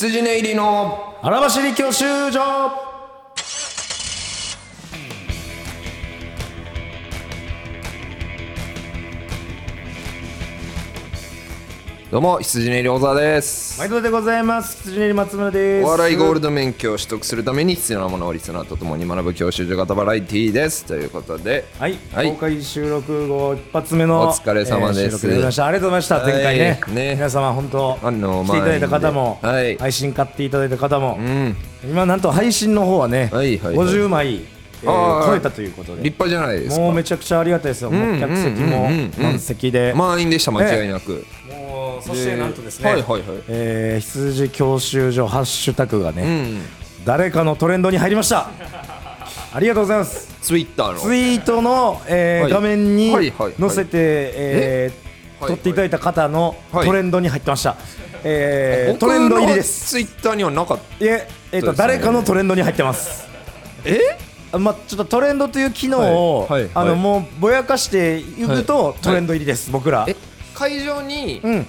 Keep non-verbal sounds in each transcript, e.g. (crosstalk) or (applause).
羊ね入りの荒走り教習所。どうも羊寝入り小沢です。毎度でございます。辻練松村です。お笑いゴールド免許を取得するために必要なものをリスナーとともに学ぶ教習所型バラエティーです。ということではい、はい。公開収録後一発目のお疲れ様です。収録でございましたありがとうございました。はい。前回ね。ね。皆様本当あの来ていただいた方も、はい。配信買っていただいた方も、うん。今なんと配信の方はね、はいはいはい。50枚、えーあー超えたということで。立派じゃないですか。もうめちゃくちゃありがたいです。よ、もう客席も満席で、満員でした間違いなく、もうそしてなんとですね、はいはいはい。えー羊教習所ハッシュタグがね、うん。誰かのトレンドに入りました。ありがとうございます。ツイッターの。ツイートの、えーはい。画面に載せて、え撮っていただいた方のはい。トレンドに入ってました、えー僕トレンド入りです。ツイッターにはなかったいええーと誰かのトレンドに入ってます。え？あまあ、ちょっとトレンドという機能を、はい。はいあのはい。もうぼやかしていくと、い。トレンド入りです、僕ら。え。会場に、うん。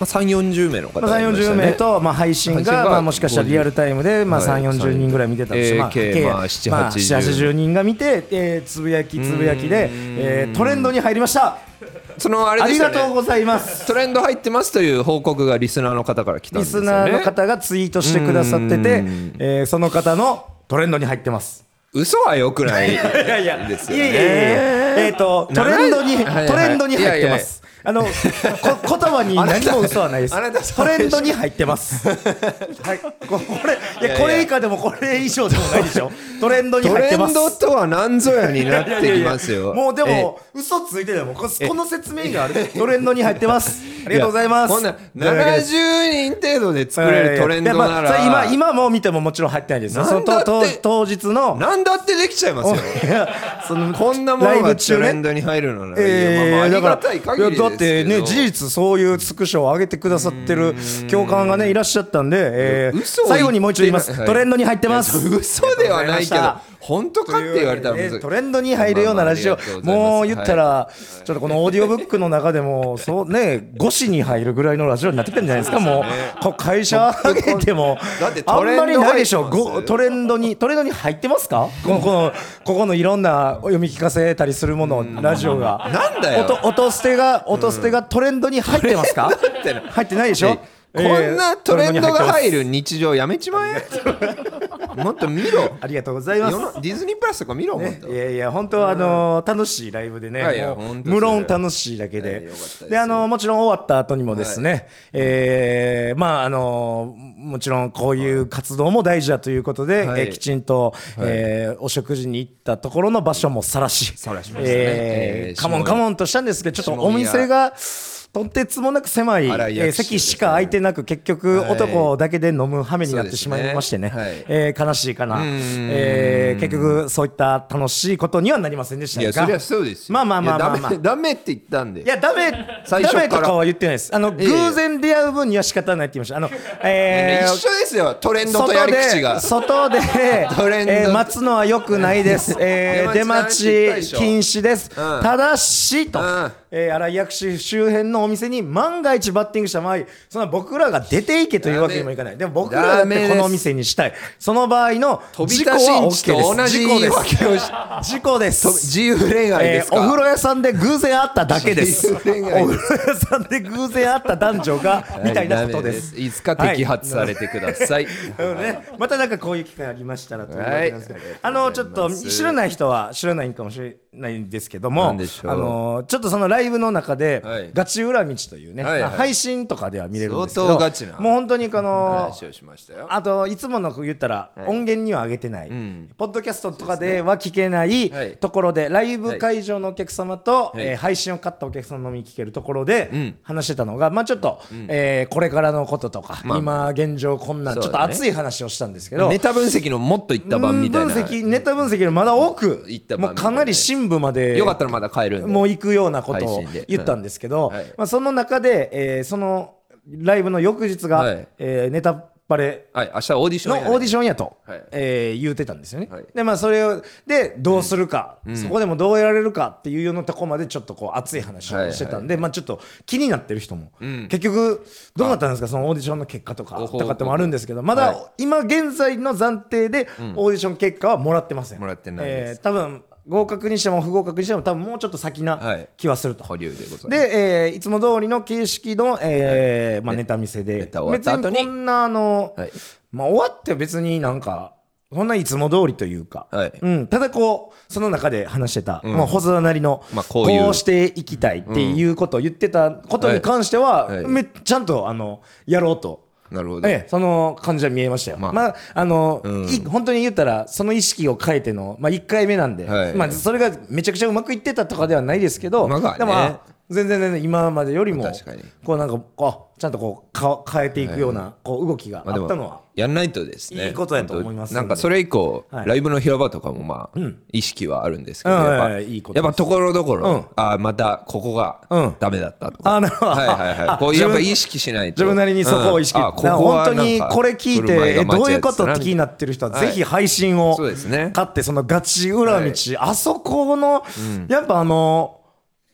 まあ、3 4 0名の方まあ、3、40がいましたね。名と、まあ、配信がまあ、もしかしたらリアルタイムで、まあ、はい。3、40人ぐらい見てたとして、まあ、計計まあ7まあ80 7 80人が見て、えーつぶやきつぶやきで、えートレンドに入りました。そのあれありがとうございます。トレンド入ってますという報告がリスナーの方から来たんリですよね。スナーの方がツイートしてくださっててうん、えーその方のトレンドに入ってます。嘘はよくないいやいや、ですよねいやいやいやいやえっ、と、トレンドに、トレンドに入ってます。あの、こ (laughs) 言葉に何も嘘はないです。トレンドに入ってます。(laughs) はい、ここれ、いや、これ以下でもこれ以上でもないでしょトレンドにトレ入ってます。ンドとは何ぞやになってきますよもうでえも、嘘ついてでもこ、この説明がある。トレンドに入ってます。ありがとうございます。こんなというわけです70人程度で作れるトレンドないら今、今も見てももちろん入ってないですよ。そのとと当日の、何だってできちゃいますよ (laughs) そのこんなもライのがトレンドに入るのなら、えー、まあまあありがたい限りってね事実そういうスクショを上げてくださってる教官がねいらっしゃったんで、えー最後にもう一度言います、はい。トレンドに入ってます。嘘ではないけど本当かって言われたら難トレンドに入るようなラジオ、もう言ったら、ちょっとこのオーディオブックの中でもそうね (laughs) 5紙に入るぐらいのラジオになってるんじゃないですか。もう会社上げてもあんまりないでしょトレンドにトレンドに入ってますか？このこのここのいろんな読み聞かせたりするものラジオが。なんだよ。音音捨てが音捨てがトレンドに入ってますか？入ってないでしょ？こんなトレンドが入るる日常やめちまえもっと見ろ。ありがとうございます。ディズニープラスとか見ろもっと。いやいや本当はあのー楽しいライブでね、はい無論楽しいだけはいでです。であのーもちろん終わった後にもですね、えーまああのーもちろんこういう活動も大事だということで、はい。えーきちんと、えーお食事に行ったところの場所もさらし晒しましたね。えーえーカモンカモンとしたんですけどちょっとお店がとてつもなく狭い、え席しか空いてなく結局はい男だけで飲む羽目になってしまいましてね。えー悲しいかな、ん。えー結局そういった楽しいことにはなりませんでしたが。いやそりゃそうですよ。まあまあまあまあまあ。ダメって言ったんで。いやダメダメとかは言ってないです。あのええ。偶然出会う分には仕方ないって言いました。あのえー一緒ですよ。トレンドとやり口が。外で外で (laughs) トレンド。えー待つのは良くないです、えー (laughs) 出出待待ち禁止です、うん。ただしと、うんえー、新井薬師周辺のお店に万が一バッティングした場合そんな僕らが出ていけというわけにもいかない。でも僕らだこのお店にしたい。その場合の飛び事故は OK ですじ事故です。訳をし事故です。自由恋愛ですか、えーお風呂屋さんで偶然会っただけです。お自由恋愛風呂屋さんで偶然会った男女がみたいなことです。はいつか摘発されてください、うんね、またなんかこういう機会ありましたらというわけなんですけど、はい。あのちょっと知らない人は知らないかもしれないんですけどもあのちょっとそのライブの中で、はい。ガチ裏道というね、はいはい。配信とかでは見れるんですけどもう本当にこのあといつもの言ったら音源には上げてない、ん。ポッドキャストとかでは聞けないはい。ところでライブ会場のお客様と、はい。えー配信を買ったお客様のみ聞けるところでん。話してたのが、まあちょっと、えーこれからのこととか、まあ今現状こんなん、ちょっと熱い話をしたんですけどネタ分析のもっといった版みたいな。分析ネタ分析のまだ奥いった版もうかなり深部までよかったらまだ帰るもう行くようなことを言ったんですけど、はい。まあ、その中で、えーそのライブの翌日が、はい。えーネタぱれはい。明日オーディションのオーディションやと、はい。えー言うてたんですよね、はい。でまあそれをでどうするか、そこでもどうやられるかっていうようなとこまでちょっとこう熱い話をしてたんで、まあちょっと気になってる人も、結局どうなったんですか？そのオーディションの結果とかとかってもあるんですけどまだはい。今現在の暫定でオーディション結果はもらってません、もらってないです。えー多分合格にしても不合格にしても多分もうちょっと先はない。気はすると、保留でございます。で、えーいつも通りの形式の、えーまあ、ネタ見せで、別にこんなあの、はい。まあ、終わって別になんかそんないつも通りというか、はい。うん、ただこうその中で話してた、まあ、細田なりの、まあこういう。していきたいっていうことを言ってたことに関しては、はいはい。めちゃんとあのやろうと。なるほど。ええ、その感じは見えましたよ。まあ、あ、の、い本当に言ったら、その意識を変えての、まあ、1回目なんで、はい。まあ、それがめちゃくちゃうまくいってたとかではないですけど、まあまあね。でも、あ全然全然今までよりも確かに。こうなんかこうちゃんとこうか変えていくようなこう動きがあったのはやんないとですね。いいことやと思いますなんかそれ以降、はい。ライブの平場とかもまあ、意識はあるんですけど、うんやっぱ、はいはいいいことです。やっぱところどころ、うん。あまたここがうん。ダメだったとか、あなるほど。はいはいはい。こう自分やっぱ意識しないと。自分なりにそこを意識、うん。あここは本当になんかこれ聞いてえどういうことって気になってる人ははいぜひ配信をそうですね。買ってそのガチ裏道、はい。あそこの、やっぱあの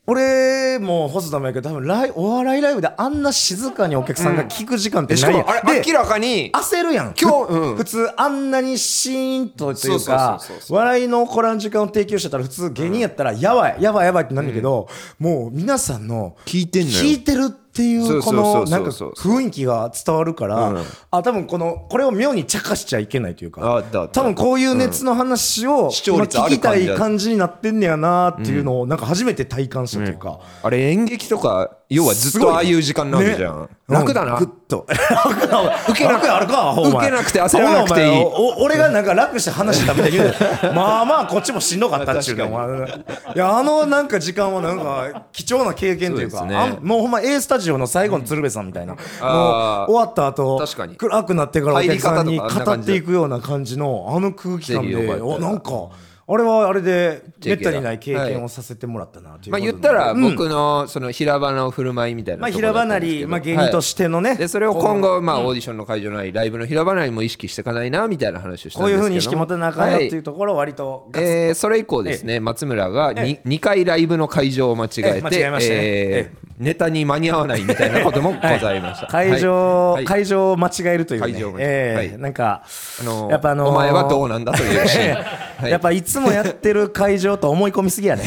俺も細田もやけど多分ライお笑いライブであんな静かにお客さんが聞く時間ってないやん、でもあれ明らかに焦るやん。今日うん。普通あんなにシーンとというか笑いの起こらん時間を提供してたら普通芸人やったらやばいやばいやばいってなるけど、もう。皆さんの聞いてんのよ聞いてるっていうこそうそうそう。のなんか雰囲気が伝わるから、うん。あ多分このこれを妙に茶化しちゃいけないというか多分こういう熱の話を聞きたい感じだ。感じになってんねやなっていうのをなんか初めて体感したというか。あれ演劇とか要はずっとああいう時間なわけじゃん、ね。楽だな、うんぐっと。楽だ受けなくあるか受けなくて焦らなくていい。俺がなんか楽して話したみたいに言うてまあまあこっちもしんどかったっちゅうかいやあのなんか時間はなんか貴重な経験というかそうね。もうほんま A スタジオの最後の鶴瓶さんみたいな、もうあー。終わった後確かに。暗くなってからお客さんに語っていくような感じのあの空気感でなんかあれはあれでめったにない経はい験をさせてもらったなとい。うまあことで言ったらうん。僕のその平場の振る舞いみたいなまあ平場なりまあ芸人としてのね。でそれを今後まあオーディションの会場なりライブの平場なりも意識していかないなみたいな話をしたんですけど。こういうふうに意識持たなあかんよっていうはいところを割とガツえーそれ以降ですね松村が 2, 2回ライブの会場を間違えええ間違てえましたね。えーネタに間に合わないみたいなこともございました。会場、はい。はい。会場を間違えるというね。会場えええ。はい。なんか、あのーやっぱあのーお前はどうなんだというシーンはい。やっぱいつもやってる会場と思い込みすぎやね、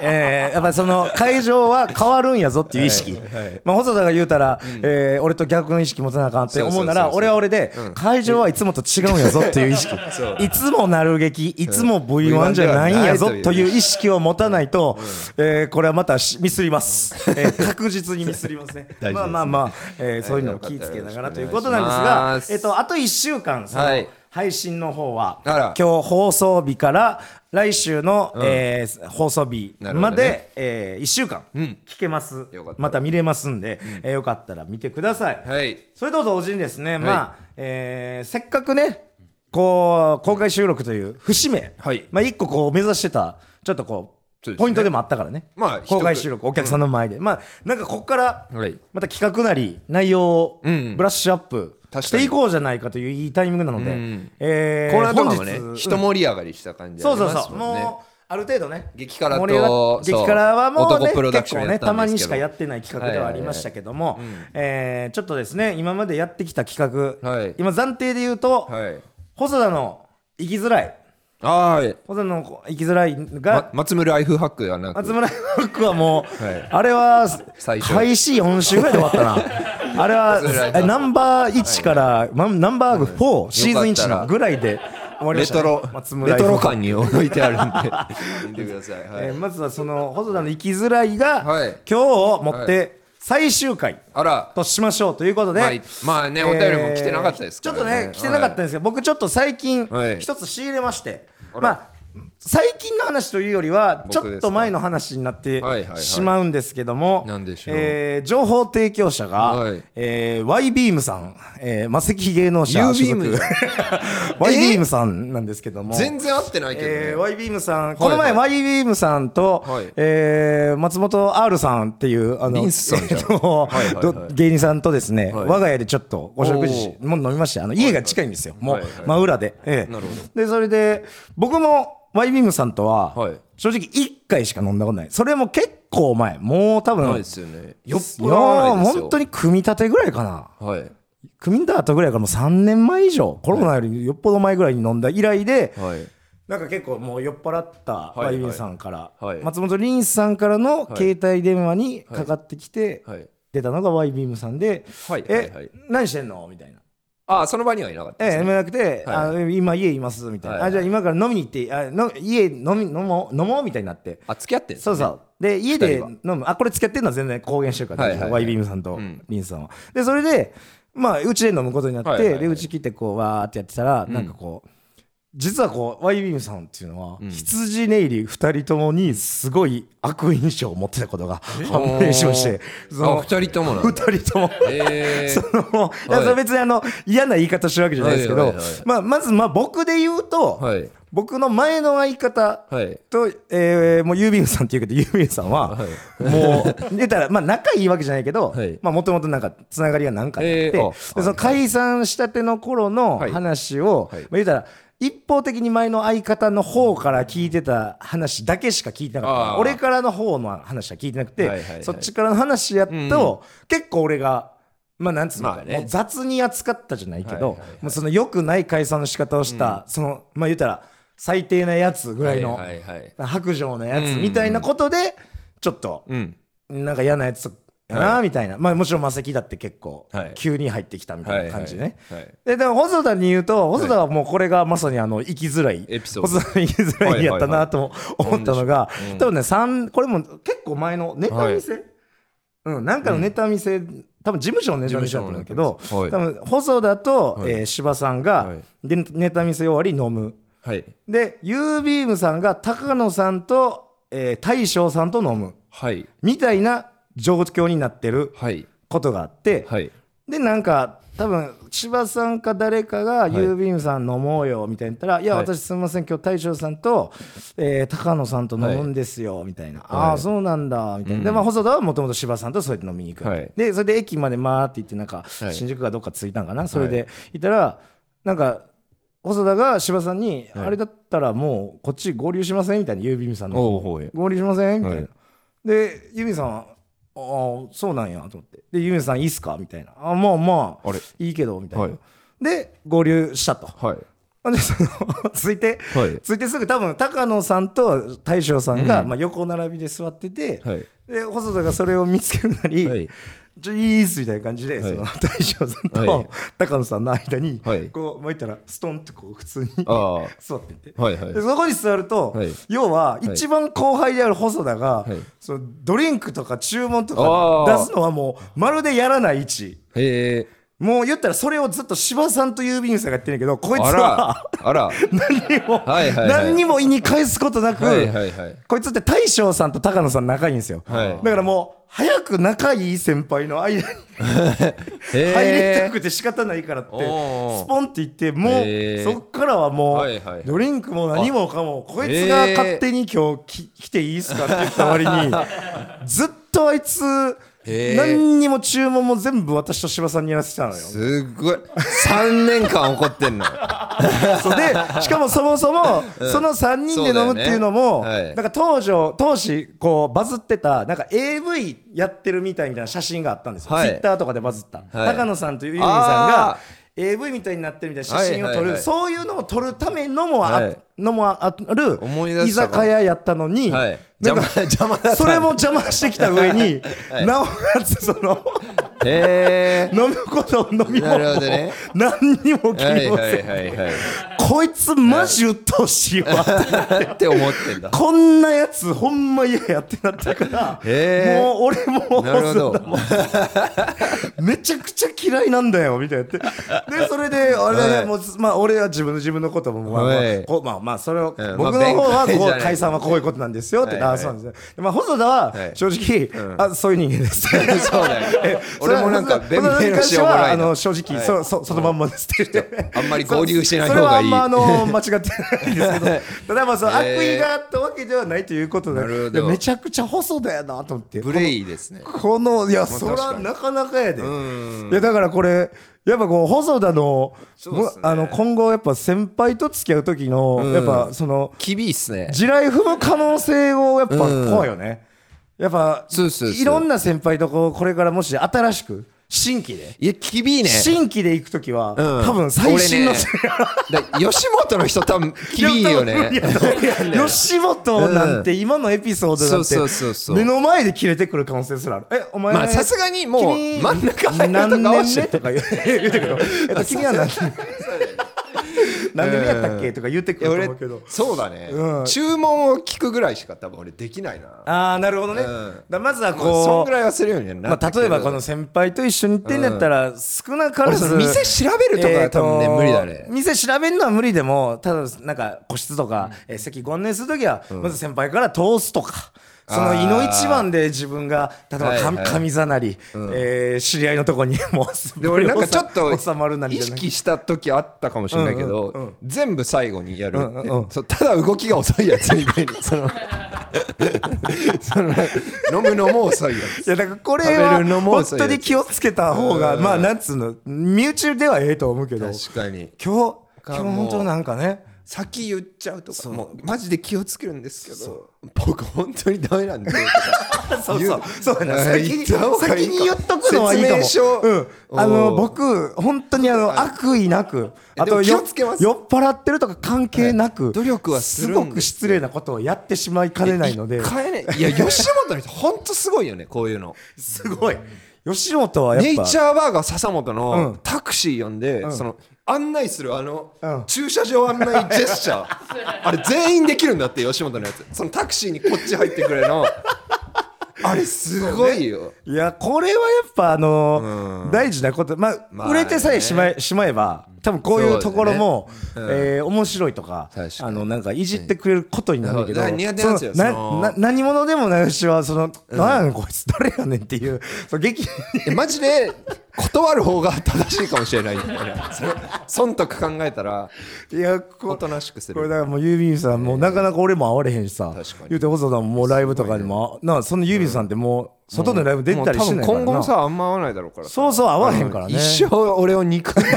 ええ。やっぱその会場は変わるんやぞっていう意識、まあ、細田が言うたら、ええ俺と逆の意識持たなあかんって思うなら俺は俺で、会場はいつもと違うんやぞっていう意識。(laughs) いつもなる劇いつも V1 じゃないんやぞという意識。を持たないと、えーこれはまたしミスります、(laughs) え (laughs) ー確実にミスりま (laughs) すね。まあまあまあ、えーそういうのを気をつけながらということなんですがえっとあと1週間その、はい。配信の方は今日放送日から来週の、えー放送日まで、え1週間聞けます、よかった。また見れますんで、えーよかったら見てください、はい。それと同時にですね、まあえーせっかくねこう公開収録という節目、はい。まあ、一個こう目指してたちょっとこうね。ポイントでもあったからね、まあ公開収録お客さんの前で、まあなんかここからはい。また企画なり内容をうんブラッシュアップしていこうじゃないかといういいタイミングなので、うんえーコーナーとかもね一盛り上がりした感じありそうそうそう。もうある程度ね。激辛と激辛はもうね結構ねたまにしかやってない企画ではありましたけども、えーちょっとですね今までやってきた企画、はい。今暫定で言うと、はい。細田の生きづらいはい。細田の生きづらいが、ま松村ライフハックではな。く松村フックはもう、はい。あれは最初開始4週ぐらいで終わったな。あれはナンバー1から、まナンバー4、シーズン1のぐらいで終わりましたね、レトロ松村レトロ感に置いてあるんで。見てください。はい。えーまずはその細田の生きづらいが、はい。今日をもって最終回あら。としましょうということで、まあまあねお便りも来てなかったですからね。ちょっとね来てなかったんですけど、僕ちょっと最近はい。一つ仕入れまして、まあ最近の話というよりはちょっと前の話になってしまうんですけども、情報提供者が、はい。えー、Y ビームさん、えー、魔石芸能者所ビーム属 (laughs) Y ビームさんなんですけども。全然合ってないけどね、えー、Y ビームさん、いこの前 Y ビームさんと、はい。えー松本 R さんっていうあの (laughs) えー芸人さんとですね、はい。我が家でちょっとお食事おもう飲みましたあの家が近いんですよ、もうはいはい真裏で、ええ。なるほでそれで僕も Y ビームさんとは、はい。正直1回しか飲んだことない。それも結構前。もう多分ないですよね。よっいぽど本当に組み立てぐらいかな。はい。組み立て後ぐらいからもう3年前以上コロナよりよっぽど前ぐらいに飲んだ以来で、はい。なんか結構もう酔っ払ったワイビンさんから、はい。松本凛さんからの携帯電話にかかってきてはい。出たのがワイビームさんではい「え何してんの?」みたいな。あその場にはいなかったええ、ですね。なくて、はあ今家いますみたいな、はいあじゃあ今から飲みに行ってあの家飲み飲もう飲もうみたいになって。あ付き合ってんすね。そうそう。で家で二飲む。あこれ付き合ってるのは全然公言してるから、はいはいはい。ワイビームさんとうん。リンさんは。でそれでまあうちで飲むことになって、はいはいはい。でうち来てこうわーってやってたら、なんかこう実はこうワイビームさんっていうのは、ん。羊ネイリ2人ともにすごい悪印象を持ってたことが判明しましてそあの二人ともなんだ。2人とも。え (laughs) そのいやそれ別にあの嫌な言い方してるわけじゃないですけど、はいはいはいまあ、まずまあ僕で言うと、ー、はい。僕の前の相方はい。と、えーもうユービームさんっていうけどユービームさんは、もう出たらまあ仲いいわけじゃないけどはい。もともとなんかつながりがなんかあって、えー。その解散したての頃のはい。話を、はい。まあ、言うたら一方的に前の相方の方から聞いてた話だけしか聞いてなかった。俺からの方の話は聞いてなくて、はいはいはい。そっちからの話やと、結構俺がまあなんつうのか、まあね。もう雑に扱ったじゃないけど、はいはいはいもうその良くない解散の仕方をした、そのまあ言ったら最低なやつぐらいの、はいはいはい白状なやつみたいなことでちょっとうん。なんか嫌なやつやなみたいな、まあもちろん魔石だって結構はい。急に入ってきたみたいな感じでね、はいはいででも細田に言うと細田はもうこれがまさにあの生きづらいエピソード。細田の生きづらいやったなとも思ったのがうん。多分ね三これも結構前のネタ見せ、うん、なんかのネタ見せ、多分事務所のネタ見せだったんだけど、多分細田と、はい。えー柴さんが、はい。でネタ見せ終わり飲む。はい。で U ビームさんが高野さんと、えー大将さんと飲む。はい。みたいな状況になってるはい。ことがあって、はい。でなんか多分柴さんか誰かがい。郵便さん飲もうよみたいに言ったら「い。やはい私すみません今日大将さんと、えー高野さんと飲むんですよ」みたいな「ああそうなんだ」みたいな、でまあ細田はもともと柴さんとそうやって飲みに行く、はい。でそれで駅まで回って行ってなんかはい。新宿かどっか着いたんかな、それで行ったらなんか細田が柴さんに、はい。あれだったらもうこっち合流しませんみたいな郵便さんの合流しませんみたいな、はい。でユミさんは「ああそうなんや」と思って「でユミさんいいっすか?」みたいな「あまあまああれ？いいけど」みたいな、はい。で合流したと。はい。でその (laughs) ついてはい。ついてすぐ多分高野さんと大将さんが、うん。まあ、横並びで座ってて、はい。で細田がそれを見つけるなり、はいちょいいっすみたいな感じで、はい。その大将さんと、はい。高野さんの間に、はい。こう巻いたらストンってこう普通に座ってて、はいはい。でそこに座ると、はい。要は一番後輩である細田が、はい。そのドリンクとか注文とか出すのはもうまるでやらない位置。へえもう言ったらそれをずっと柴さんと郵便さんがやってるけどこいつあはらあら。(laughs) 何にも、はい何にも意に返すことなく、こいつって大将さんと高野さん仲いいんですよ、はい。だからもう早く仲いい先輩の間に (laughs) へ入りたえくて仕方ないからってスポンって言ってもうそっからはもうドリンクも何もかもこいつが勝手に今日き来ていいっすかって言った割に (laughs) ずっとあいつ何にも注文も全部私と柴さんにやらせてたのよ。すっごい。3年間怒ってんの (laughs) そうでしかもそもそもその3人で飲むっていうのもね。はい。なんか当時当時こうバズってたなんか AV やってるみたいみたいな写真があったんですよ、はい。Twitter とかでバズった、はい。高野さんとユーミンさんあが AV みたいになってるみたいな写真を撮る、そういうのを撮るためのもあ,、はいのもある居酒屋やったのに、はい。邪魔それも邪魔してきた上に、はい。なおかつそのへえ飲むことを飲み物もね。何にも気はいにもせん、はいはいはいこいつマジ鬱陶しいわって (laughs) 思ってんだ。こんなやつほんま嫌やってなったからへー。もう俺もなるほど。細田もめちゃくちゃ嫌いなんだよみたいなって。でそれで俺はい。もうまあ俺は自分の自分のこともまあまあまあまあそれをうん僕の方はこう解散はこういうことなんですよってはいはいあそうなんですねでまあ細田ははい。正直あそういう人間です。(laughs) そうだよ。え俺もなんかそれは弁明のしようもないあの正直そそそのまんまですって。あんまり合流しないそれ方がいい。はあんまあの間違ってないですけど。ただまあその悪 (laughs) え。ー意があったわけではないということででめちゃくちゃ細田やなと思って。ブレイですね。このいやそ確からになかなかやで。ん。いやだからこれやっぱこう細田のあの今後やっぱ先輩と付き合う時のうん。やっぱその厳いっすね。地雷踏む可能性をやっぱうん怖いよね。やっぱいろんな先輩とこうこれからもし新しく新規で？いや厳いね。新規で行く時はうん。多分最新の俺ねだ吉本の人多分厳いよね。いや多分吉本なんて今のエピソードなんそうそうそうそう。て目の前で切れてくる可能性すらある。えお前まあさすがにもう君真ん中入ると何かはし年目とか言う言うてくるえっと君は何何年目やったっけ？とか言ってくると思うけど。そうだね、うん。注文を聞くぐらいしか多分俺できないな。ああなるほどね、うん。だまずはまあそんこうぐらいはするようにはなまあ、例えばこの先輩と一緒に行ってんだったら少なからず店調べるとかは多分ね、無理だね。店調べるのは無理でもただなんか個室とか、えー席ご案内するときは、まず先輩から通すとかそのあー。胃の一番で自分が例えばかはいはい。上座なり、えー知り合いのとこにもうで俺なんか (laughs) ちょっと収まるなり意識した時あったかもしれないけど、うんうん全部最後にやるうんうんただ動きが遅いやつみたいに (laughs) そのその飲むのも遅いやつ。いやだからこれは本当に気をつけた方がうん。まあなんつうの身内ではええと思うけど確かに。今日今日本当なんかね先言っちゃうとか。もうマジで気をつけるんですけど。僕本当にダメなんで。(laughs) そうそう。そう先に先に言っとくのはいいかも。うん。あの僕本当にあの悪意なく。あと酔っ払ってるとか関係なく努力はすごく失礼なことをやってしまいかねないので。いや吉本の人本当すごいよねこういうの。すごい。吉本はやっぱ。ネイチャーバーガー笹本うん。のタクシー呼んで、ん。その案内するあの、うん。駐車場案内ジェスチャー。(laughs) あれ全員できるんだって吉本のやつ。そのタクシーにこっち入ってくれの。(laughs) あれすごいよ、いやこれはやっぱあのうん。大事なこと。ままああ売れてさえしまえしまえば多分こういうところもそうだね。えー面白いとかあのなんかいじってくれることになるけど何者でもないしはそのなんやねんこいつ誰やねんっていうその劇えマジで断る方が正しいかもしれない。そ (laughs) れ損得考えたらいやおことなしくする。これだからもうユービーさんもうなかなか俺も会われへんしさ。言うて細田ももうライブとかにもなあそのユービーさんってもう外のライブ出てたりしてないからもう多分今後もなさあんま合わないだろうからさ。そうそう会わへんからね。一生俺を憎んで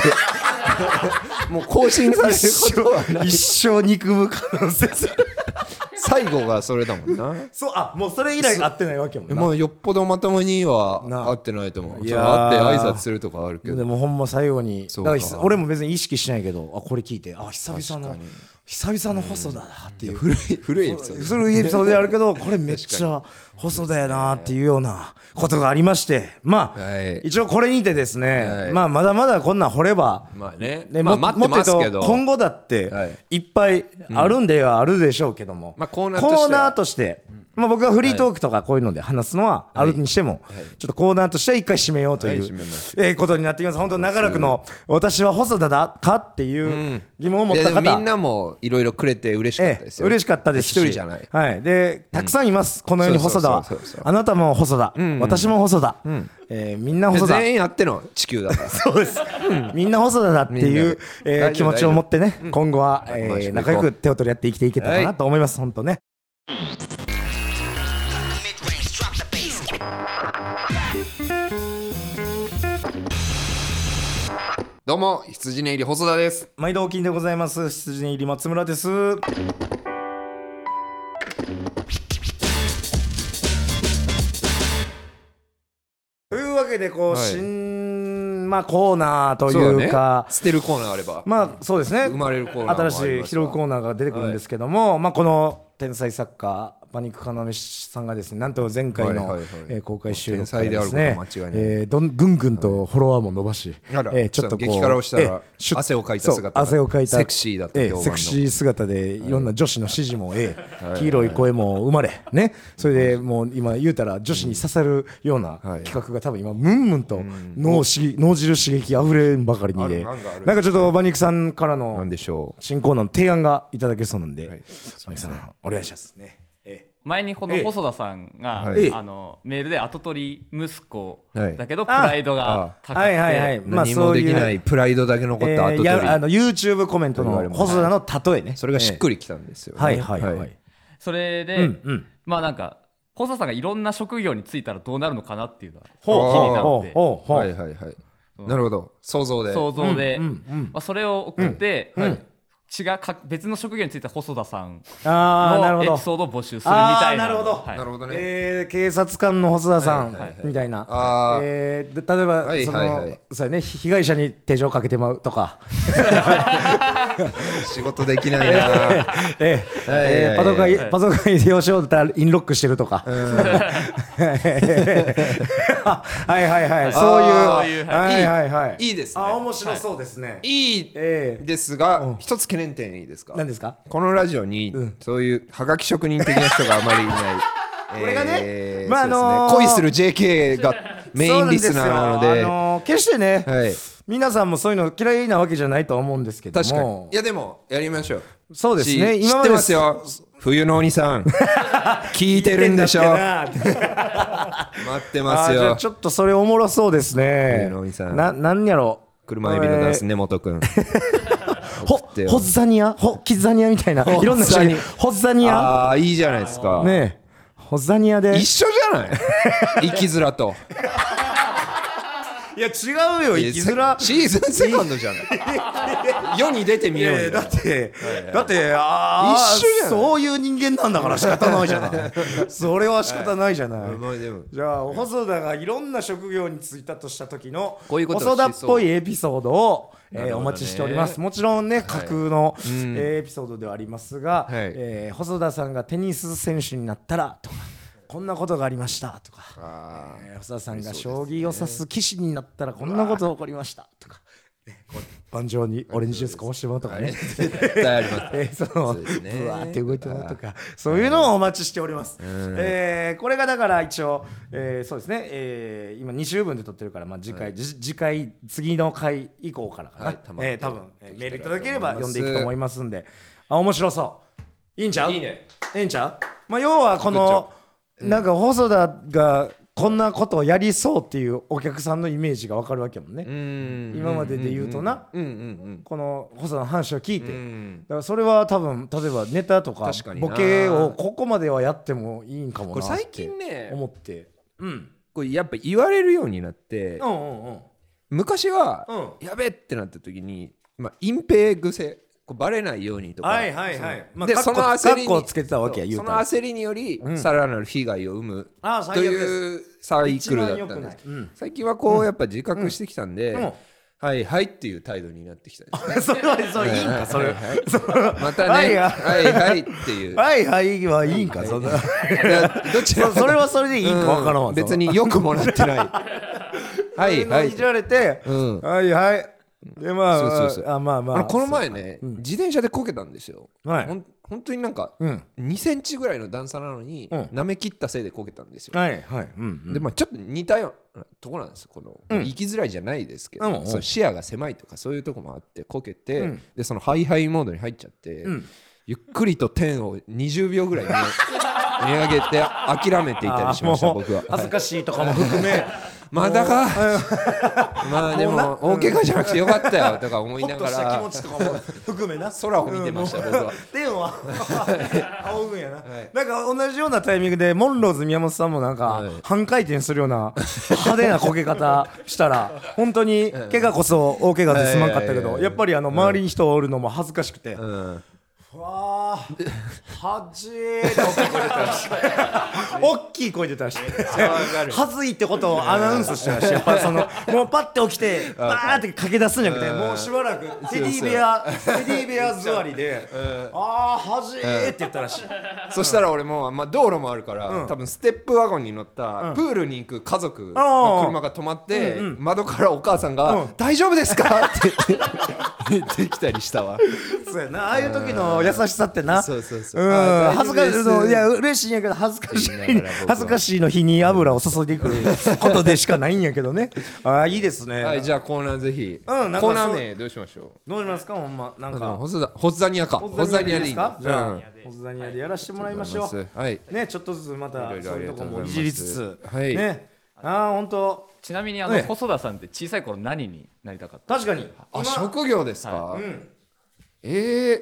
(laughs) もう更新される一ことはない。生一生憎む可能性する最後がそれだもんな。そうあもうそれ以来会ってないわけもんな。もうよっぽどまともにはな会ってないと思う。いや会って挨拶するとかあるけでどもほんま最後にそうか。だからひ俺も別に意識しないけどあこれ聞いて。あ久々の。確かに久々の細田だっていう。古い古いエピソード。それエピソードであるけど (laughs) これめっちゃ細田やなっていうようなことがありましてまあ、はい。一応これにてですね、はい。まあまだまだこんなん掘ればまあね。まあもっと言うと今後だってはい。いっぱいあるんではあるでしょうけども、まあコーナーとしてまあ、僕がフリートークとかこういうので話すのはあるにしても、ちょっとコーナーとしては一回締めようという、えーことになってきます。本当長らくの私は細田だかっていう疑問を持った方、みんなもいろいろくれて嬉しかったえですよ。え嬉しかったですし。一人じゃない。はい、でたくさんいます、この世に細田は。あなたも細田、私も細田、えーみんな細田。全員あっての地球だから。(laughs) そうです、みんな細田だっていうえー気持ちを持ってね、今後は、えー仲良く手を取り合って生きていけたらなと思います、本当ね。どうも羊ね入り細田です。毎度お金でございます。羊入り松村です。というわけでこう、はい。新まあコーナーというか。捨てるコーナーあれば。まあそうですね。生まれるコーナーもあり新しい拾うコーナーが出てくるんですけども、まあこの天才作家パニック要さんがですねなんと前回の、公開収録天才であることは間違いない。えーどんぐんぐんとフォロワーも伸ばし、ちょっとこう激辛をしたら汗をかいた姿汗をかいたセクシーだったセクシー姿でい。ろんな女子の支持もえー黄色い声も生まれね。それでもう今言うたら女子に刺さるようなはい。企画が多分今ムンムンと脳汁刺激あふれんばかりにでなんかちょっと馬肉さんからのなんでしょ新コーナーの提案がいただけそうなんで、はい。馬肉さんお願いします。ね。え前にこのええ細田さんが、はい。あのメールで後取り息子はい。だけどプライドが高くて、はいはいはい。う何もできないプライドだけ残った後えー取り。やあの YouTube コメントの細田の例えね。それがしっくりきたんですよね。はいはいはい。それで、うんうん。まあなんか細田さんがいろんな職業に就いたらどうなるのかなっていうのは気になって。はいはいはい。なるほど。想像で。想像で、うんうんまあ、それを送って、うん。はい違うか別の職業について細田さんああなるほど。のエピ。ソードを募集するみあたいなあなるほど。はい。なるほどね。えー警察官の細田さんはいはいはい。みたいな。あー。えーで例えばはいそはいはい。のそうやね。被害者に手錠かけてまうとか。(laughs) 仕事できないな。(laughs) えーはいえーはい。パトカーパトカーに用紙をたらインロックしてるとか。(laughs) はいはいはい。そういう。はい。はいはいい。いですね。あ面白そうですね。いいええですが一つ懸念点いいですか？何ですか？このラジオにそういうはがき職人的な人があまりいない。(laughs) これがねえーまああのーそうですね。恋する JK がメインリスナーなのでそうなんすよ。あのー決してね、はい。皆さんもそういうの嫌いなわけじゃないとは思うんですけども。確かに。いやでもやりましょう。そうですね。し知ってますよ。冬のお兄さん。(laughs) 聞いてるんでしょ？待待ってますよ。じゃあちょっとそれおもろそうですね。冬のお兄さん。ななんやろ？車エビのダンス根本くんほホッザニアホキザニアみたいな。いろんな種類ホッザニアああいいじゃないですか。ねえ。ホッザニアで。一緒じゃない？(laughs) 生きづらと。いや違うよ生きづら。シーズンセカンドじゃない？世に出てみようよ。だってだってああ一緒じゃない？そういう人間なんだから仕方ないじゃない。(laughs) それは仕方ないじゃない、まあでも。じゃあ細田がいろんな職業に就いたとした時のこういうこと細田っぽいエピソードを、えーお待ちしております。もちろんね架空の、えーエピソードではありますが、はい。えー細田さんがテニス選手になったらとかこんなことがありましたとか、あえー細田さんが将棋を指す棋士になったらこんなことが起こりましたとか、盤上にオレンジジュースこぼしてもらうとかね、ー絶対あります。(laughs) えーそのそね。ぶわーって動いてもらうとか。そういうのをお待ちしております、えーこれがだから一応、えーそうですね、えー今2週分で撮ってるから、まあ、次回、じ次回次の回以降からかな、はいえー多分、えーメールいただければ読んでいくと思いますんで。あ面白そう。いいんちゃう？いいね。いいんちゃう？まあ要はこの、なんか細田がこんなことをやりそうっていうお客さんのイメージが分かるわけやもんね、うん。今までで言うとな、うんうんこの細田の話を聞いて、うん。うんだからそれは多分例えばネタとかボケをここまではやってもいいんかもな最近ね思って。うん。これやっぱ言われるようになってうんうんうん。昔はうん。やべってなった時にまあ隠蔽癖バレないようにとか。はいはいはい。まあでその焦りにその焦りによりさらなる被害を生むああ最というサイクルだったんです。うん。最近はこうやっぱ自覚してきたんでうん。はいはいっていう態度になってきたです (laughs) それはそれいいんかそれ。はい。はい。またねはいははいはいっていうはいはいはいいんかそんなどそそれはそれでいいんか分からん別によくもらってないはいはいいじられてうんはいはいでまあそうそうそう。あまあまあ。この前ね自転車でこけたんですよ。はい。ほん本当になんかうん。2センチぐらいの段差なのにうん。舐め切ったせいでこけたんですよ。はいはい。うんうん。でまあちょっと似たようなとこなんですこの、行きづらいじゃないですけど、その視野が狭いとかそういうとこもあってこけて、うん。でそのハイハイモードに入っちゃって、んゆっくりと天を20秒ぐらい (laughs) 見見上げて諦めていたりしました僕は。恥ずかしいとかも含め。(laughs) まだか？(laughs) まあでも大怪我じゃなくてよかったよとか思いながら。持ちとかも含めな。空を見てました僕は。天は。仰ぐんやな、なんか同じようなタイミングでモンローズ宮本さんもなんかはい。半回転するような派手なこけ方したら本当に怪我こそ大怪我で済まんかったけどやっぱりあの周りに人おるのも恥ずかしくて。うんわあはじーって大きい声出たらしい。大きい声出しい。はずいってことをアナウンスしてらしいやっぱそのもうパッて起きてバーって駆け出すんじゃなくてもうしばらくテディベアテディベア座りでああはじーって言ったらしい。そしたら俺も、まあ、道路もあるから、多分ステップワゴンに乗ったプールに行く家族の車が止まって、窓からお母さんが「大丈夫ですか?」って言ってきたりしたわ。そうやな。ああいう時の優しさってな。そうそうそう。うん。あ恥ずかしい。いや嬉しいんやけど恥ずかしい。恥ずかしいの日に油を注いでくることでしかないんやけどね。ああいいですね。はいじゃあコーナーぜひ、うんコーナー名どうしましょう？どうしますか？ほんまなんか。ホズダホズダニアか。ホズダニアでいいですかじゃあうん。ホズダニアでやらせてもらいましょう。はい。ねちょっとずつまたそういうとこもいじりつつ。はい。ね。ああ本当ちなみにあの、ええ細田さんって小さい頃何になりたかった？確かに。あ職業ですか、はえー、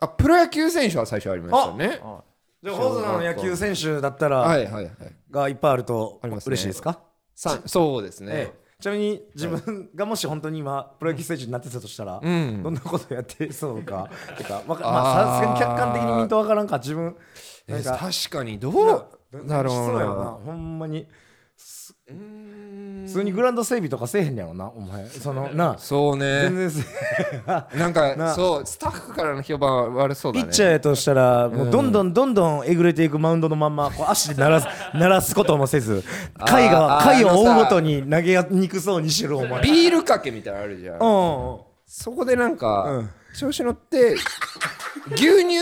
あプロ野球選手は最初ありましたね。あじゃあホズダの野球選手だったらはいはいはい。がいっぱいあるとありますね嬉しいですか？さそうですね、ええ。ちなみに自分がもし本当に今プロ野球選手になってたとしたら、ん。どんなことやってそうか (laughs) てかわかまあさすがに客観的に見んとわからんか自分。なんか確かにどうだろうそうやろなな。ほんまに普通にグラウンド整備とかせえへんやろなお前。そのな。そう全ね然せなんか (laughs) な。そうスタッフからの評判は悪そうだね。ピッチャーやとしたらもうどんどんどんどんえぐれていくマウンドのまんまこう足で鳴らす (laughs) 鳴らすこともせず回が回を追うごとに投げにくそうにしてるお前。ビールかけみたいなのあるじゃん。うん。うんうんそこでなんか、うん。調子乗って牛乳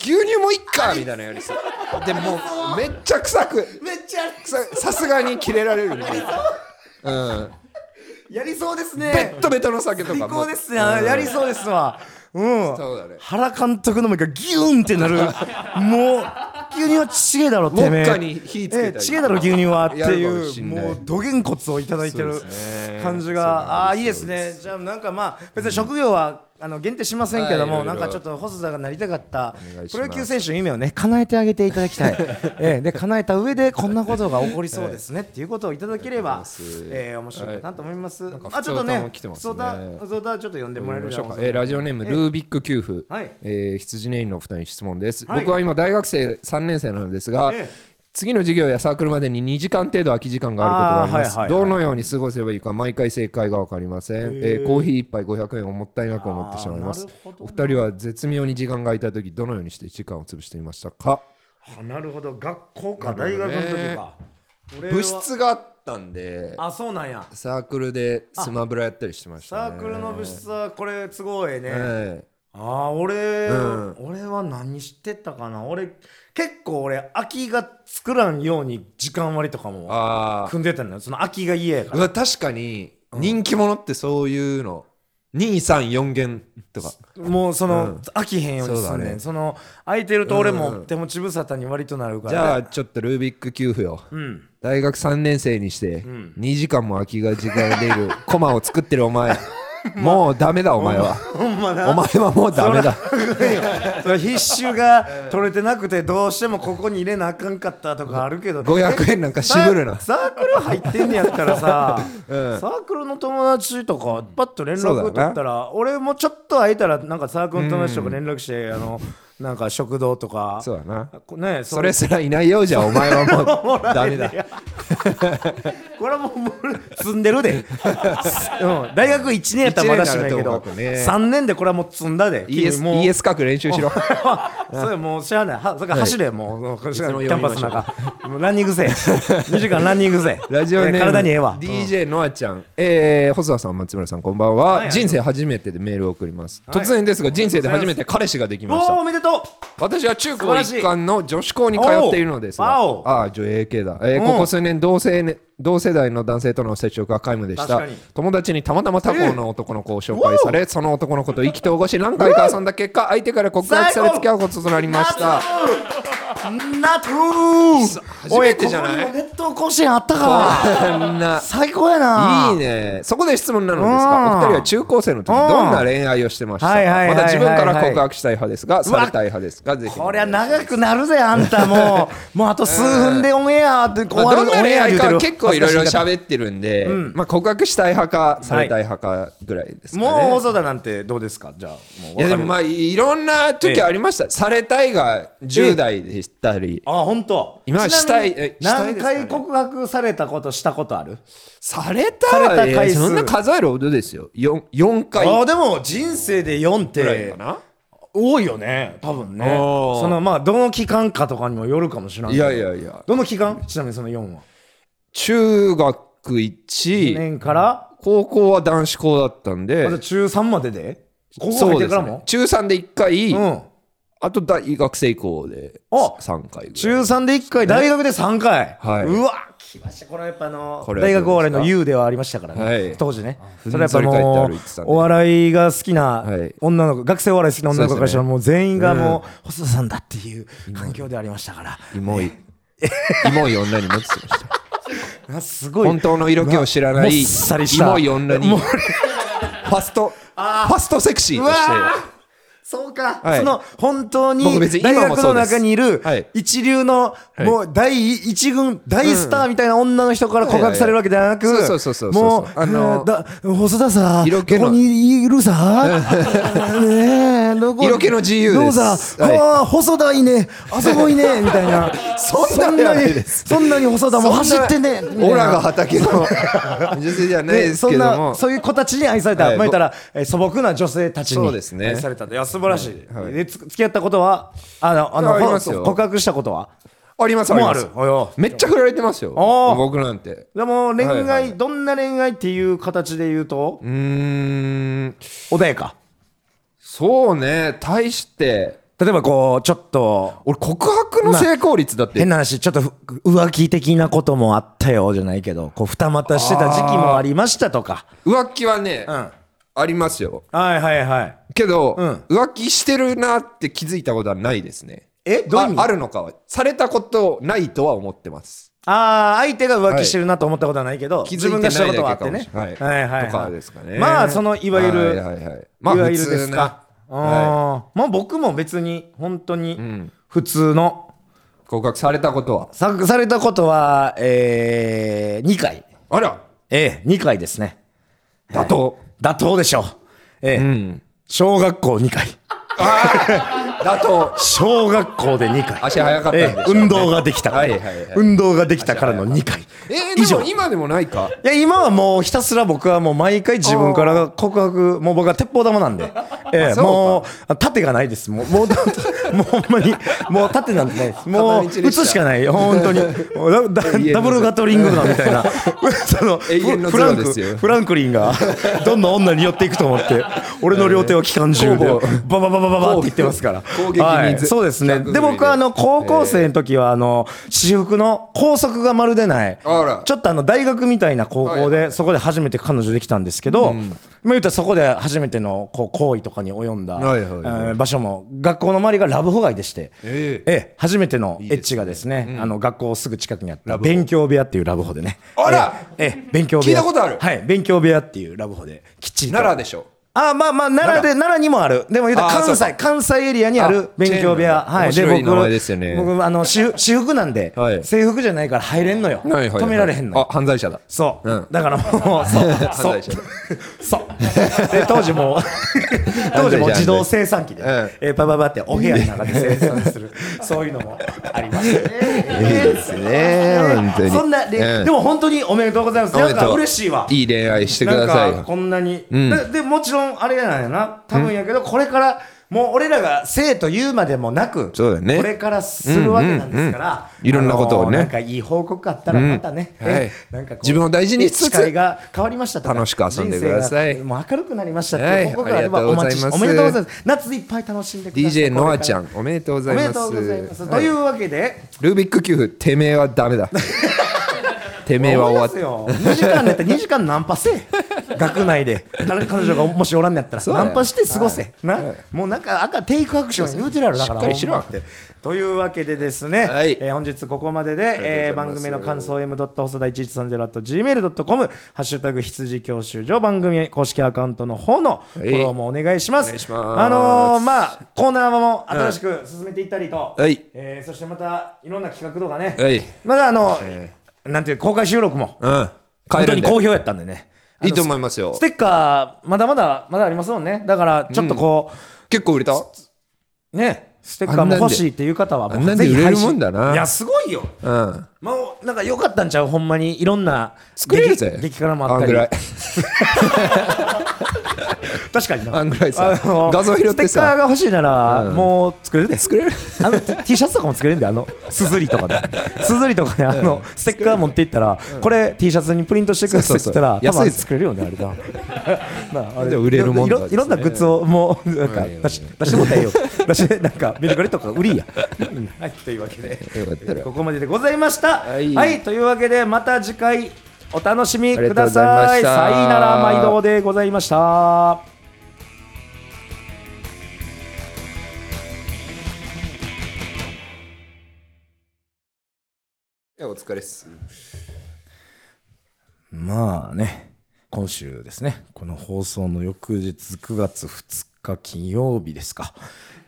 牛乳もいっかみたいなやりそうでもうめっちゃ臭く。めっちゃささすがにキレられるみたいなうん。やりそうですね。ベッドベトの酒とか最も高ですね、やりそうですわ。うん。そうだね。原監督の目がギューンってなる。もう牛乳はちげえだろてめえ。ちげえだろ牛乳はっていうもうどげんこつをいただいてる感じが。ああいいですね。じゃあなんかまあ別に職業はあの限定しませんけども、はいないんかちょっと細田がなりたかったプロ野球選手の夢をね叶えてあげていただきたい、(laughs) ええで叶えた上でこんなことが起こりそうですねっていうことをいただければ、(laughs) ええ面白いかなと思います、かあちょっとねも来てますね。普通歌普通歌ちょっと読んでもらえるましょうか。えーラジオネームルービック給付、はい。えー羊ネインのお二人に質問です、はい。僕は今大学生3年生なのですが、ええ次の授業やサークルまでに2時間程度空き時間があることがあります、はいはいはい。どのように過ごせばいいか毎回正解が分かりません、えーコーヒー一杯500円をもったいなく思ってしまいます。あーなるほど。お二人は絶妙に時間が空いた時どのようにして時間を潰していましたか？あなるほど。学校か大学の時か。俺は部室があったんであそうなんや。サークルでスマブラやったりしてましたね。サークルの部室はこれ都合ええね、えああ俺、うん。俺は何してたかな？俺結構俺空きが作らんように時間割とかえもあ組んでたのよ。その空きが嫌やから。確かに人気者ってそういうの。234弦とか。もうその、うん。飽きへんようにすんねねん。その空いてると俺もうん手持ち無沙汰に割となるから。じゃあちょっとルービック給付よ。うん。大学3年生にして2時間も空きが時間が出るコマを作ってるお前 (laughs) もうダメだお前は。(laughs) お前はもうダメだ。(laughs) 必修が取れてなくてどうしてもここに入れなあかんかったとかあるけど。500円なんか渋るな。ササークル入ってんねやったらさ、うん。サークルの友達とかパッと連絡取ったら、俺もちょっと会えたらなんかサークルの友達とか連絡して、あのなんか食堂とか。そうだな。こねそれ。すらいないようじゃお前はもう。ダメだ (laughs) これはもう積んでるで、(laughs) うん、大学1年やったらまだしないけど、ね。3年でこれはもう積んだで。ES, 君も。う ES 書く練習しろ。(laughs) それもうしゃあない。はそれから走れ、もう。もう。キャンパスの中。ランニングせえ。2時間ランニングせえ。ラジオネーム、え体にええわ。DJ ノアちゃん、えー、細田さん松村さんこんばんは、はい人生初めてでメールを送ります、はい。突然ですが人生で初めて彼氏ができました。おおおめでとう。私は中高一貫の女子校に通っているのですが。ああ女 AK だ、えーうん。ここ数年同性、ね、同世代の男性との接触が皆無でした。友達にたまたま他校の男の子を紹介され、その男の子と意気投合し何回か遊んだ結果相手から告白され付き合うこととなりましたナトゥ初めてじゃない？おここ甲子園あったか最高やな。いいね。そこで質問なのですうん。がお二人は中高生の時うん。どんな恋愛をしてましたか？また自分から告白したい派ですがされたい派ですかぜひ。こりゃ長くなるぜあんたも。う (laughs) もうあと数分でオンエアって終わるまあどんな恋愛か結構いろいろ喋ってるんでまあ告白したい派かされたい派かぐらいですかね。もう細田なんてどうですか？じゃあもういやでもまあいろんな時ありました、されたいが10代でしたり、あ本当。今はしたいえしたい何ですかね。回告白されたことしたことある？されたされたら回数。そんな数えるほどですよ。4, 4回あでも人生で4っぐらいて多いよね。多分ね。そのまあどの期間かとかにもよるかもしれない。いやいやいや。どの期間？ちなみにその4は。中学1 1年から？高校は男子校だったんで。中3までで？高校入そうですってからも？ね。中3で1回、うんあと大学生以降であ3回ぐらい。中3で1回大学で3回。はい。うわ来ました。これはやっぱあのこれは大学お笑いの U ではありましたからはい。ね当時ね。それはやっぱもうんお笑いが好きなはい。女の子学生お笑い好きな女の子からしたらもう全員がもう細田さんだっていう環境でありましたから。イモいイモい女に持ってました。あ (laughs) すごい。本当の色気を知らないもっさりした。イモい女に。ファスト。ファストセクシーとして。ーそうか、はい。その本当に大学の中にいるはい。一流のい。もう第一軍大スターみたいな女の人から告白されるわけではなくもうあのだ細田さ色気の。どこにいるさ？(laughs) ねえどこ色気の自由です。どうさ、はい。ああ細田いいね。あそこいいね。(laughs) みたいな。そんなにそんなに細田も走ってね。オラが畑の女性じゃな。いねですそんなけどもそういう子たちに愛された、はい。まあ言ったら、えー素朴な女性たちに愛されたいや素晴らしい、はい。でつ付き合ったことはあのあの告白したことは？ありますあります。めっちゃ振られてますよ。僕なんて。でも恋愛、はいはい。どんな恋愛っていう形で言うと？うーん。穏やかそうね。対して。例えばこうちょっと。俺告白の成功率だって。変な話ちょっとふ浮気的なこともあったよじゃないけど。こう二股してた時期もありましたとか。浮気はねうん。ありますよ。はいはいはい。けどうん。浮気してるなって気づいたことはないですね。え？どうあるのかは。されたことないとは思ってますああ相手が浮気してるなと思ったことはないけど、気自分がしたことはあってね。い。はいはいはいとかですかね。まあそのいわゆる、はいはいはい。まあいわゆるですか、あー。まあ僕も別に本当に普通の、告白されたことは？さされたことはえー、2回。あら。ええ2回ですね。妥当。妥当でしょう。ええ、うん。小学校2回妥当小学校で2回。足早かったんでしょうね。ええ運動ができたから、はいはいはい運動ができたからの2回。えー、以上。でも今でもないか？いや今はもうひたすら僕はもう毎回自分から告白もう僕は鉄砲玉なんで、(laughs) ええ、そうか。もう盾がないです。もうもうもうほんまにもう盾なんてないです。もう片道でした。撃つしかない。本当に。もうダダブルガトリングガンみたいな。(laughs) その永遠のフランクゼロですよ。フランクリンがどんどん女に寄っていくと思って俺の両手は機関銃でババババババって言ってますから攻撃にはい。ずそうですね。で僕はあの高校生の時はあの私服の校則がまるでないあら。ちょっとあの大学みたいな高校はいでそこで初めて彼女できたんですけど、まあ言ったらそこで初めてのこう行為とかに及んだ、はいはいはい。えー場所も学校の周りがラブホ街でして、ええ。え初めてのエッチがですねあの学校すぐ近くにあった勉強部屋っていうラブホでね。あら。ええええ勉強部屋。聞いたことある。はい勉強部屋っていうラブホできっちりと。奈良でしょあまあまあ奈良で奈良にもある。でも言うたら関西関西エリアにあるあ勉強部屋。はい。で僕僕あの私 (laughs) 私服なんではい。制服じゃないから入れんのよ。はいはいはい。止められへんのあ犯罪者だ。そう、うん。だからもう (laughs) そう。そう。で当時も (laughs) 当時も自動生産機で、うん。えーパパパってお部屋の中で生産する。そういうのもありましたねいいですね。本当に。そんなで,、うん。でも本当におめでとうございます。なんか嬉しいわ。いい恋愛してくださいこんなに、ででもちろんあれなんやな。多分やけどこれからもう俺らが生と言うまでもなくそうだね。これからするわけなんですから、いろんなことをね。あのーなんかいい報告あったらまたね、うんはい。えなんか自分を大事にしつつが変わりました楽しく遊んでください。もう明るくなりましたってはい。いう報告があればお待ちございます。おめでとうございます。夏いっぱい楽しんでください。DJ ノアちゃんんおめでとうございます。おめでとうございます、はい。というわけでルービックキューブてめえはダメだ。(laughs) てめえは終わっ思いますよ。2時間寝て2時間ナンパせえ学内で彼彼女がもしおらんのやったらナンパして過ごせ。な？もうなんか赤テイクアクション言うてるやろだからしっかりしろ。ってというわけでですね、はい。えー本日ここまでで、えー番組の感想 m. 細田 1130.gmail.com ハッシュタグ羊教習所番組公式アカウントの方のフォローもお願いします、お願いします。あのーまあコーナーも新しく進めていったりと、はい。えーそしてまたいろんな企画とかね、はい。まだあの、なんていう公開収録もうん。本当に好評やったんでねいいと思いますよ。ステッカーまだまだまだありますもんね。だからちょっとこ結構売れた？う、ねステッカーも欲しいっていう方はもあんなんでぜひ売れるもんだな。いやすごいよ。うん。もうなんか良かったんちゃう？ほんまにいろんな作れるぜ。激激辛もあったり。あんぐらい (laughs) 確かにな。あんぐらいさ画像拾ってさ。ステッカーが欲しいなら、うん。もう作れるで。作れる？あの T, シャツとかも作れるんであのすずりとかで。すずりとかであのステッカー持っていったら、これ T シャツにプリントしてくださいって言ったら安い作れるよね (laughs) あれな。なああれで売れるもんだいろいろんなグッズをもうなんか出し出してもらったらええよ。出してなんかメルカリとか売りや。う (laughs) んはいというわけでここまででございました。はい。はいというわけでまた次回お楽しみください。した。さいなら毎度でございましたお疲れっすまあね、今週ですね、この放送の翌日9月2日金曜日ですか。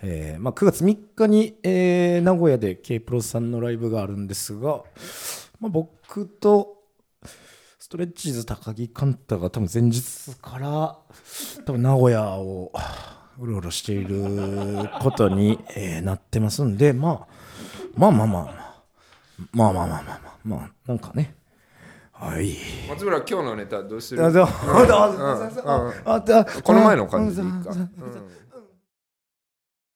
えーまあ、9月3日に、えー名古屋で K プロさんのライブがあるんですが、まあ、僕とストレッチーズ高木寛太が多分前日から多分名古屋をうろうろしていることに、えーなってますんで、まあ、まあまあまあまあまあまあまあまあ。まあまあなんかね。はい。松村今日のネタどうする？あ、どう、どう、うん。あ、あ、この前の感じでいいか。うん。うん